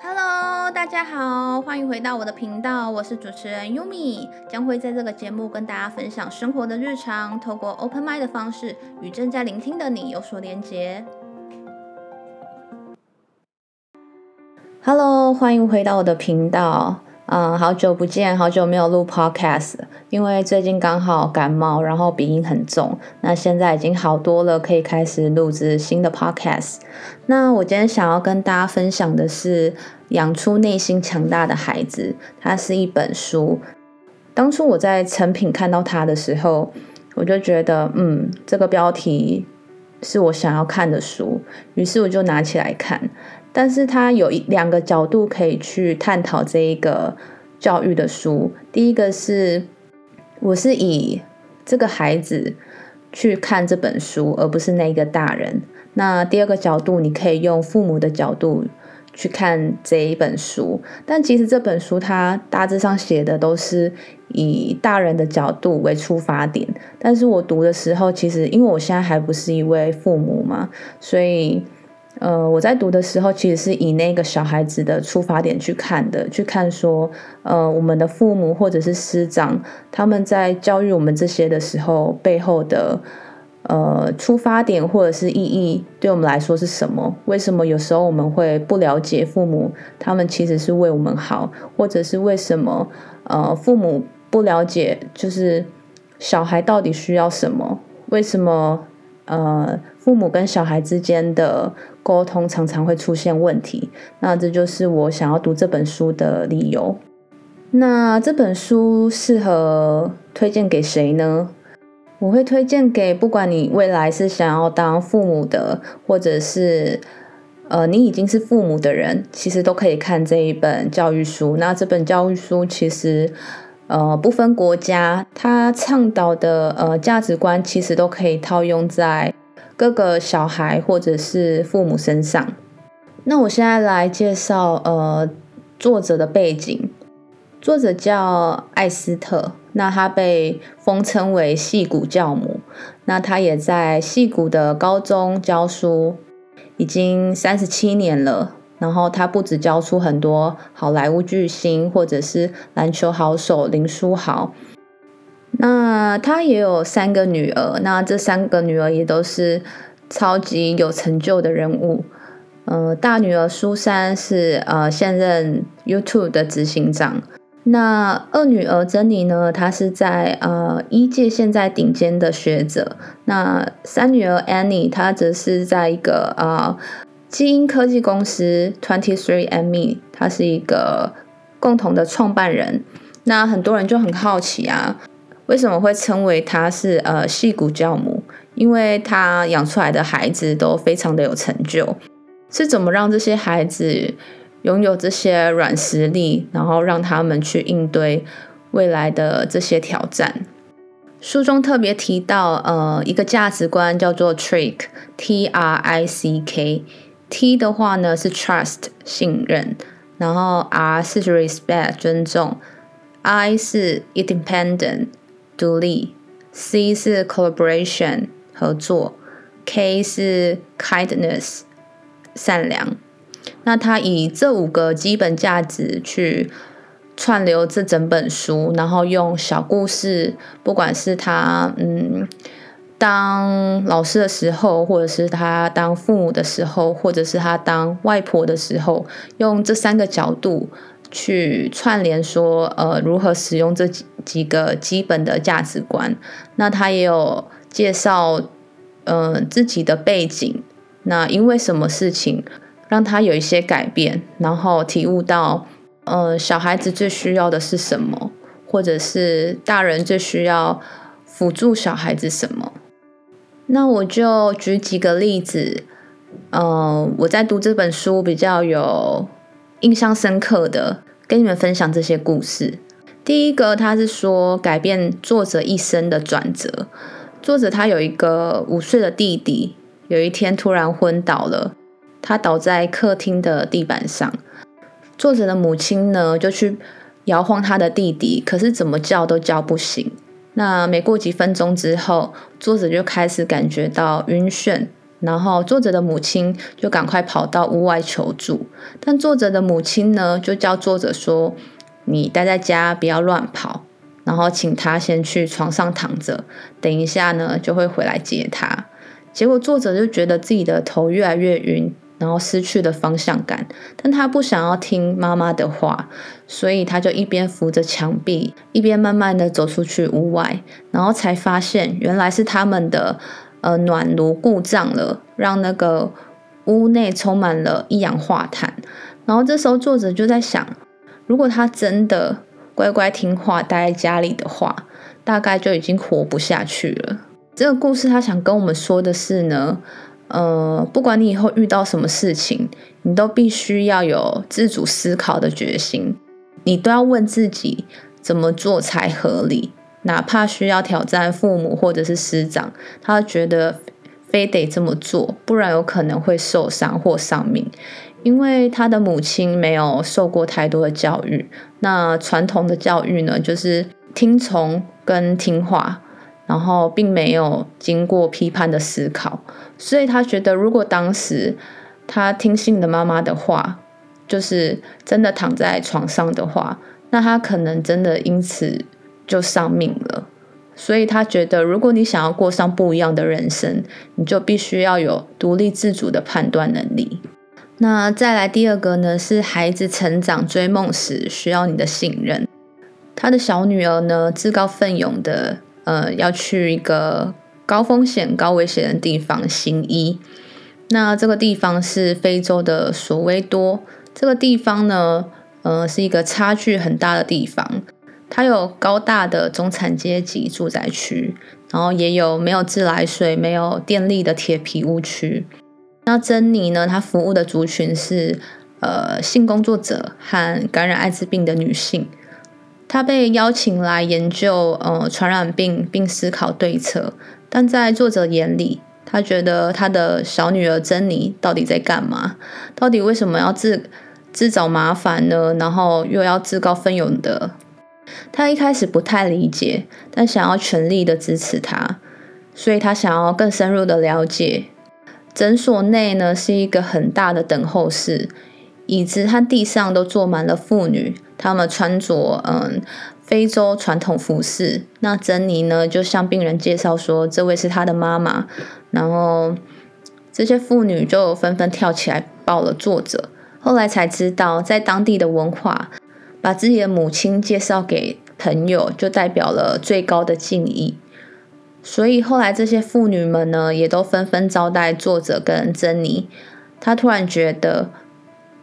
Hello，大家好，欢迎回到我的频道，我是主持人 Yumi，将会在这个节目跟大家分享生活的日常，透过 Open m i d 的方式与正在聆听的你有所连接。Hello，欢迎回到我的频道。嗯，好久不见，好久没有录 podcast，因为最近刚好感冒，然后鼻音很重。那现在已经好多了，可以开始录制新的 podcast。那我今天想要跟大家分享的是《养出内心强大的孩子》，它是一本书。当初我在成品看到它的时候，我就觉得，嗯，这个标题是我想要看的书，于是我就拿起来看。但是它有一两个角度可以去探讨这一个教育的书。第一个是，我是以这个孩子去看这本书，而不是那个大人。那第二个角度，你可以用父母的角度去看这一本书。但其实这本书它大致上写的都是以大人的角度为出发点。但是我读的时候，其实因为我现在还不是一位父母嘛，所以。呃，我在读的时候，其实是以那个小孩子的出发点去看的，去看说，呃，我们的父母或者是师长，他们在教育我们这些的时候，背后的呃出发点或者是意义，对我们来说是什么？为什么有时候我们会不了解父母，他们其实是为我们好，或者是为什么呃父母不了解，就是小孩到底需要什么？为什么？呃，父母跟小孩之间的沟通常常会出现问题，那这就是我想要读这本书的理由。那这本书适合推荐给谁呢？我会推荐给不管你未来是想要当父母的，或者是呃你已经是父母的人，其实都可以看这一本教育书。那这本教育书其实。呃，不分国家，他倡导的呃价值观其实都可以套用在各个小孩或者是父母身上。那我现在来介绍呃作者的背景，作者叫艾斯特，那他被封称为戏骨教母，那他也在戏骨的高中教书，已经三十七年了。然后他不止教出很多好莱坞巨星，或者是篮球好手林书豪。那他也有三个女儿，那这三个女儿也都是超级有成就的人物。呃，大女儿苏珊是呃现任 YouTube 的执行长。那二女儿珍妮呢，她是在呃一届现在顶尖的学者。那三女儿 Annie，她则是在一个呃。基因科技公司 Twenty Three andMe，她是一个共同的创办人。那很多人就很好奇啊，为什么会称为他是呃戏骨教母？因为他养出来的孩子都非常的有成就。是怎么让这些孩子拥有这些软实力，然后让他们去应对未来的这些挑战？书中特别提到呃一个价值观叫做 Trick，T R I C K。T 的话呢是 trust 信任，然后 R 是 respect 尊重，I 是 independent 独立，C 是 collaboration 合作，K 是 kindness 善良。那他以这五个基本价值去串流这整本书，然后用小故事，不管是他嗯。当老师的时候，或者是他当父母的时候，或者是他当外婆的时候，用这三个角度去串联，说呃如何使用这几几个基本的价值观。那他也有介绍呃自己的背景，那因为什么事情让他有一些改变，然后体悟到呃小孩子最需要的是什么，或者是大人最需要辅助小孩子什么。那我就举几个例子，嗯，我在读这本书比较有印象深刻的，跟你们分享这些故事。第一个，他是说改变作者一生的转折。作者他有一个五岁的弟弟，有一天突然昏倒了，他倒在客厅的地板上。作者的母亲呢，就去摇晃他的弟弟，可是怎么叫都叫不醒。那没过几分钟之后，作者就开始感觉到晕眩，然后作者的母亲就赶快跑到屋外求助，但作者的母亲呢，就叫作者说：“你待在家，不要乱跑。”然后请他先去床上躺着，等一下呢就会回来接他。结果作者就觉得自己的头越来越晕，然后失去了方向感。但他不想要听妈妈的话，所以他就一边扶着墙壁，一边慢慢的走出去屋外，然后才发现原来是他们的呃暖炉故障了，让那个屋内充满了一氧化碳。然后这时候作者就在想，如果他真的。乖乖听话待在家里的话，大概就已经活不下去了。这个故事他想跟我们说的是呢，呃，不管你以后遇到什么事情，你都必须要有自主思考的决心，你都要问自己怎么做才合理，哪怕需要挑战父母或者是师长，他觉得非得这么做，不然有可能会受伤或丧命。因为他的母亲没有受过太多的教育，那传统的教育呢，就是听从跟听话，然后并没有经过批判的思考，所以他觉得如果当时他听信了妈妈的话，就是真的躺在床上的话，那他可能真的因此就丧命了。所以他觉得，如果你想要过上不一样的人生，你就必须要有独立自主的判断能力。那再来第二个呢，是孩子成长追梦时需要你的信任。他的小女儿呢，自告奋勇的，呃，要去一个高风险、高危险的地方行医。那这个地方是非洲的索维多。这个地方呢，呃，是一个差距很大的地方。它有高大的中产阶级住宅区，然后也有没有自来水、没有电力的铁皮屋区。那珍妮呢？她服务的族群是呃性工作者和感染艾滋病的女性。她被邀请来研究呃传染病并思考对策，但在作者眼里，他觉得他的小女儿珍妮到底在干嘛？到底为什么要自自找麻烦呢？然后又要自告奋勇的？他一开始不太理解，但想要全力的支持他，所以他想要更深入的了解。诊所内呢是一个很大的等候室，椅子和地上都坐满了妇女，她们穿着嗯非洲传统服饰。那珍妮呢就向病人介绍说，这位是她的妈妈。然后这些妇女就纷纷跳起来抱了作者。后来才知道，在当地的文化，把自己的母亲介绍给朋友，就代表了最高的敬意。所以后来这些妇女们呢，也都纷纷招待作者跟珍妮。他突然觉得，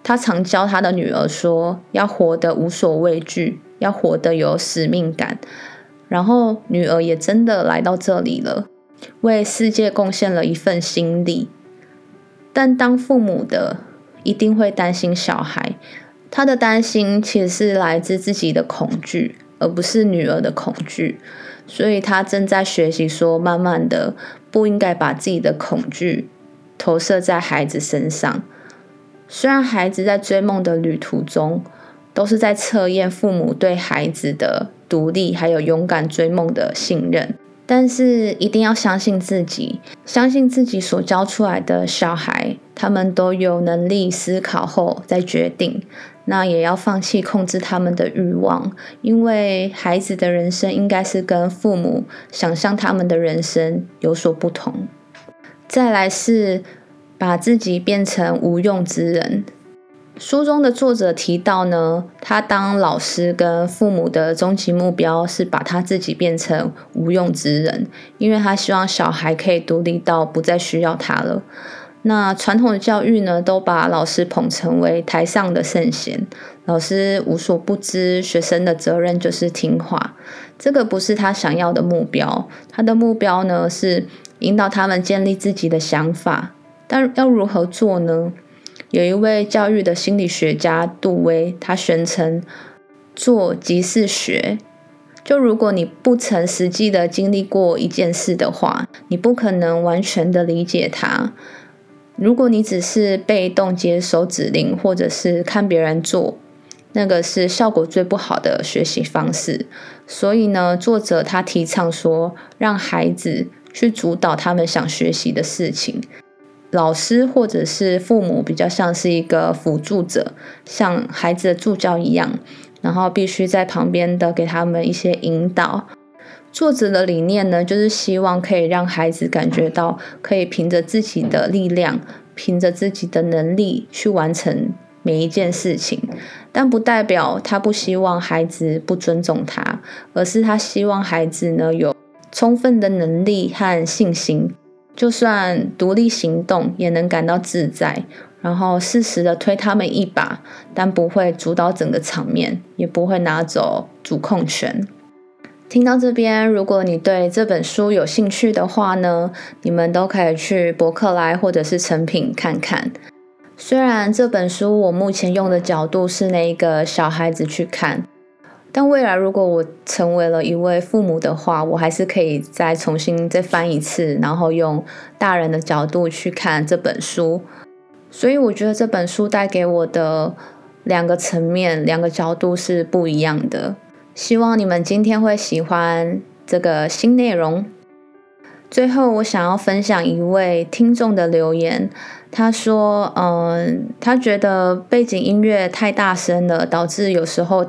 他常教他的女儿说，要活得无所畏惧，要活得有使命感。然后女儿也真的来到这里了，为世界贡献了一份心力。但当父母的一定会担心小孩，他的担心其实是来自自己的恐惧，而不是女儿的恐惧。所以他正在学习说，慢慢的不应该把自己的恐惧投射在孩子身上。虽然孩子在追梦的旅途中，都是在测验父母对孩子的独立还有勇敢追梦的信任，但是一定要相信自己，相信自己所教出来的小孩，他们都有能力思考后再决定。那也要放弃控制他们的欲望，因为孩子的人生应该是跟父母想象他们的人生有所不同。再来是把自己变成无用之人。书中的作者提到呢，他当老师跟父母的终极目标是把他自己变成无用之人，因为他希望小孩可以独立到不再需要他了。那传统的教育呢，都把老师捧成为台上的圣贤，老师无所不知，学生的责任就是听话。这个不是他想要的目标，他的目标呢是引导他们建立自己的想法。但要如何做呢？有一位教育的心理学家杜威，他宣称做即是学。就如果你不曾实际的经历过一件事的话，你不可能完全的理解它。如果你只是被动接收指令，或者是看别人做，那个是效果最不好的学习方式。所以呢，作者他提倡说，让孩子去主导他们想学习的事情。老师或者是父母比较像是一个辅助者，像孩子的助教一样，然后必须在旁边的给他们一些引导。作者的理念呢，就是希望可以让孩子感觉到可以凭着自己的力量，凭着自己的能力去完成每一件事情，但不代表他不希望孩子不尊重他，而是他希望孩子呢有充分的能力和信心，就算独立行动也能感到自在，然后适时的推他们一把，但不会主导整个场面，也不会拿走主控权。听到这边，如果你对这本书有兴趣的话呢，你们都可以去博客来或者是成品看看。虽然这本书我目前用的角度是那一个小孩子去看，但未来如果我成为了一位父母的话，我还是可以再重新再翻一次，然后用大人的角度去看这本书。所以我觉得这本书带给我的两个层面、两个角度是不一样的。希望你们今天会喜欢这个新内容。最后，我想要分享一位听众的留言。他说：“嗯，他觉得背景音乐太大声了，导致有时候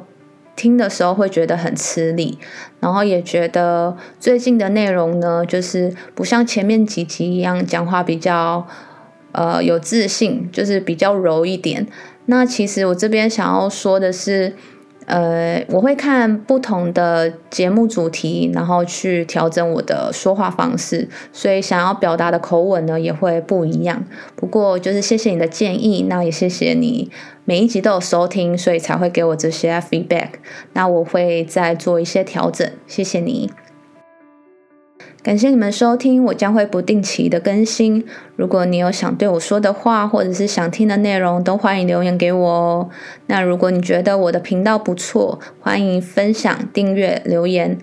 听的时候会觉得很吃力。然后也觉得最近的内容呢，就是不像前面几集一样讲话比较呃有自信，就是比较柔一点。那其实我这边想要说的是。”呃，我会看不同的节目主题，然后去调整我的说话方式，所以想要表达的口吻呢也会不一样。不过就是谢谢你的建议，那也谢谢你每一集都有收听，所以才会给我这些 feedback。那我会再做一些调整，谢谢你。感谢你们收听，我将会不定期的更新。如果你有想对我说的话，或者是想听的内容，都欢迎留言给我哦。那如果你觉得我的频道不错，欢迎分享、订阅、留言。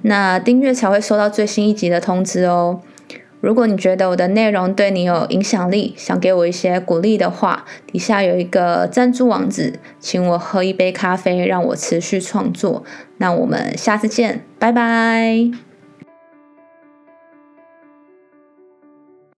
那订阅才会收到最新一集的通知哦。如果你觉得我的内容对你有影响力，想给我一些鼓励的话，底下有一个赞助网址，请我喝一杯咖啡，让我持续创作。那我们下次见，拜拜。